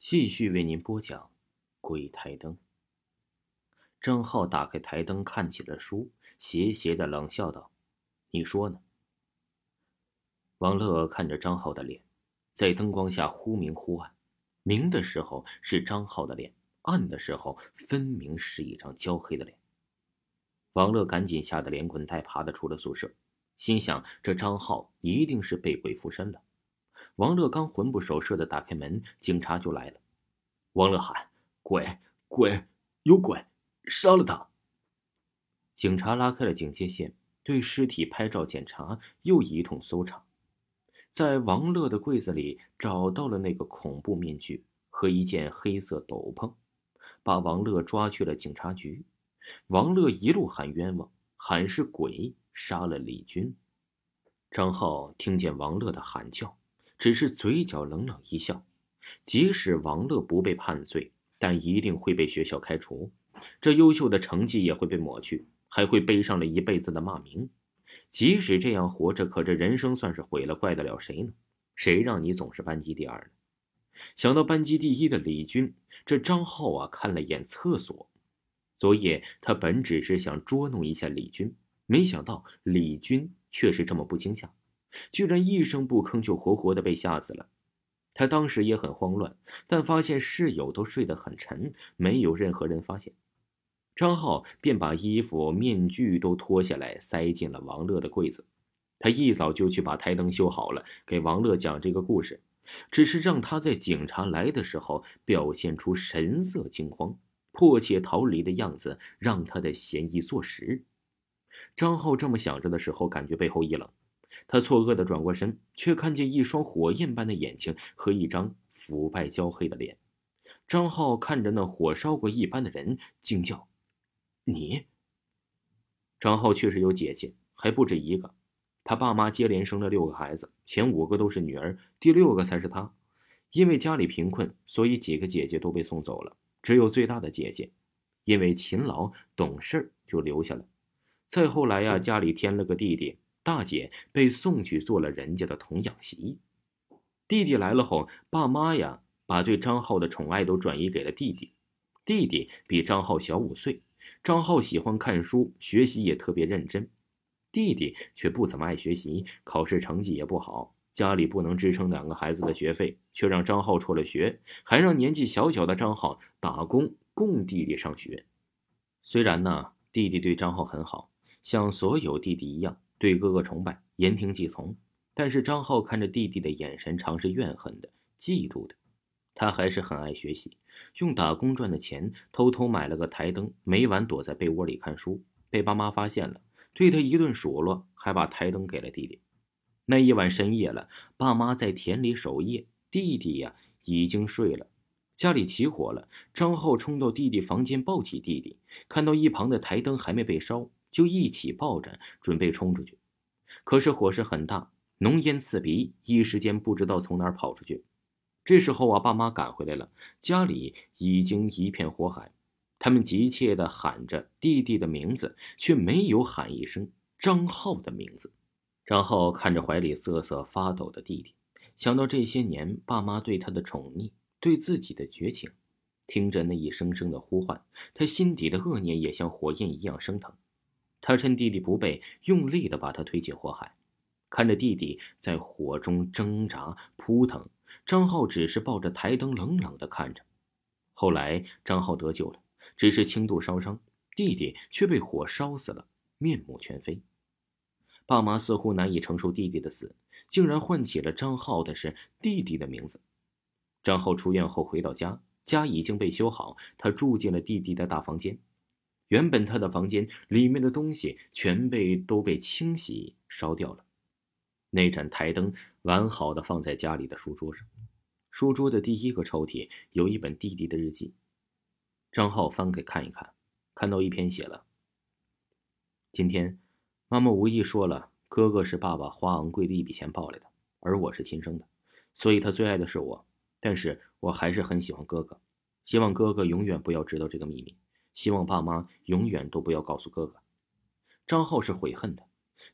继续为您播讲《鬼台灯》。张浩打开台灯，看起了书，斜斜的冷笑道：“你说呢？”王乐看着张浩的脸，在灯光下忽明忽暗，明的时候是张浩的脸，暗的时候分明是一张焦黑的脸。王乐赶紧吓得连滚带爬的出了宿舍，心想：这张浩一定是被鬼附身了。王乐刚魂不守舍的打开门，警察就来了。王乐喊：“鬼，鬼，有鬼，杀了他！”警察拉开了警戒线，对尸体拍照检查，又一通搜查，在王乐的柜子里找到了那个恐怖面具和一件黑色斗篷，把王乐抓去了警察局。王乐一路喊冤枉，喊是鬼杀了李军。张浩听见王乐的喊叫。只是嘴角冷冷一笑，即使王乐不被判罪，但一定会被学校开除，这优秀的成绩也会被抹去，还会背上了一辈子的骂名。即使这样活着，可这人生算是毁了，怪得了谁呢？谁让你总是班级第二呢？想到班级第一的李军，这张浩啊看了眼厕所。昨夜他本只是想捉弄一下李军，没想到李军却是这么不惊吓。居然一声不吭就活活的被吓死了，他当时也很慌乱，但发现室友都睡得很沉，没有任何人发现，张浩便把衣服、面具都脱下来塞进了王乐的柜子。他一早就去把台灯修好了，给王乐讲这个故事，只是让他在警察来的时候表现出神色惊慌、迫切逃离的样子，让他的嫌疑坐实。张浩这么想着的时候，感觉背后一冷。他错愕的转过身，却看见一双火焰般的眼睛和一张腐败焦黑的脸。张浩看着那火烧过一般的人，惊叫：“你！”张浩确实有姐姐，还不止一个。他爸妈接连生了六个孩子，前五个都是女儿，第六个才是他。因为家里贫困，所以几个姐姐都被送走了，只有最大的姐姐，因为勤劳懂事就留下了。再后来呀，家里添了个弟弟。大姐被送去做了人家的童养媳，弟弟来了后，爸妈呀把对张浩的宠爱都转移给了弟弟。弟弟比张浩小五岁，张浩喜欢看书，学习也特别认真，弟弟却不怎么爱学习，考试成绩也不好，家里不能支撑两个孩子的学费，却让张浩辍了学，还让年纪小小的张浩打工供弟弟上学。虽然呢，弟弟对张浩很好，像所有弟弟一样。对哥哥崇拜，言听计从，但是张浩看着弟弟的眼神常是怨恨的、嫉妒的。他还是很爱学习，用打工赚的钱偷偷买了个台灯，每晚躲在被窝里看书。被爸妈发现了，对他一顿数落，还把台灯给了弟弟。那一晚深夜了，爸妈在田里守夜，弟弟呀已经睡了。家里起火了，张浩冲到弟弟房间，抱起弟弟，看到一旁的台灯还没被烧。就一起抱着准备冲出去，可是火势很大，浓烟刺鼻，一时间不知道从哪儿跑出去。这时候啊，爸妈赶回来了，家里已经一片火海，他们急切地喊着弟弟的名字，却没有喊一声张浩的名字。张浩看着怀里瑟瑟发抖的弟弟，想到这些年爸妈对他的宠溺，对自己的绝情，听着那一声声的呼唤，他心底的恶念也像火焰一样升腾。他趁弟弟不备，用力的把他推进火海，看着弟弟在火中挣扎扑腾，张浩只是抱着台灯冷冷的看着。后来张浩得救了，只是轻度烧伤，弟弟却被火烧死了，面目全非。爸妈似乎难以承受弟弟的死，竟然唤起了张浩的是弟弟的名字。张浩出院后回到家，家已经被修好，他住进了弟弟的大房间。原本他的房间里面的东西全被都被清洗烧掉了，那盏台灯完好的放在家里的书桌上，书桌的第一个抽屉有一本弟弟的日记，张浩翻开看一看，看到一篇写了：今天，妈妈无意说了，哥哥是爸爸花昂贵的一笔钱抱来的，而我是亲生的，所以他最爱的是我，但是我还是很喜欢哥哥，希望哥哥永远不要知道这个秘密。希望爸妈永远都不要告诉哥哥。张浩是悔恨的，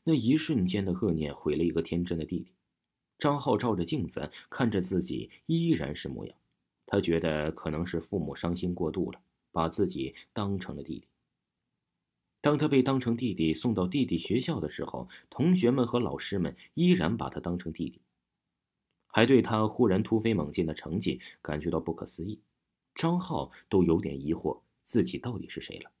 那一瞬间的恶念毁了一个天真的弟弟。张浩照着镜子看着自己，依然是模样。他觉得可能是父母伤心过度了，把自己当成了弟弟。当他被当成弟弟送到弟弟学校的时候，同学们和老师们依然把他当成弟弟，还对他忽然突飞猛进的成绩感觉到不可思议。张浩都有点疑惑自己到底是谁了。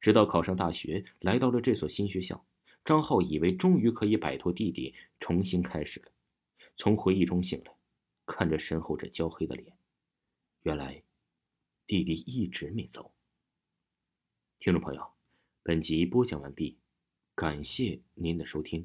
直到考上大学，来到了这所新学校，张浩以为终于可以摆脱弟弟，重新开始了。从回忆中醒来，看着身后这焦黑的脸，原来弟弟一直没走。听众朋友，本集播讲完毕，感谢您的收听。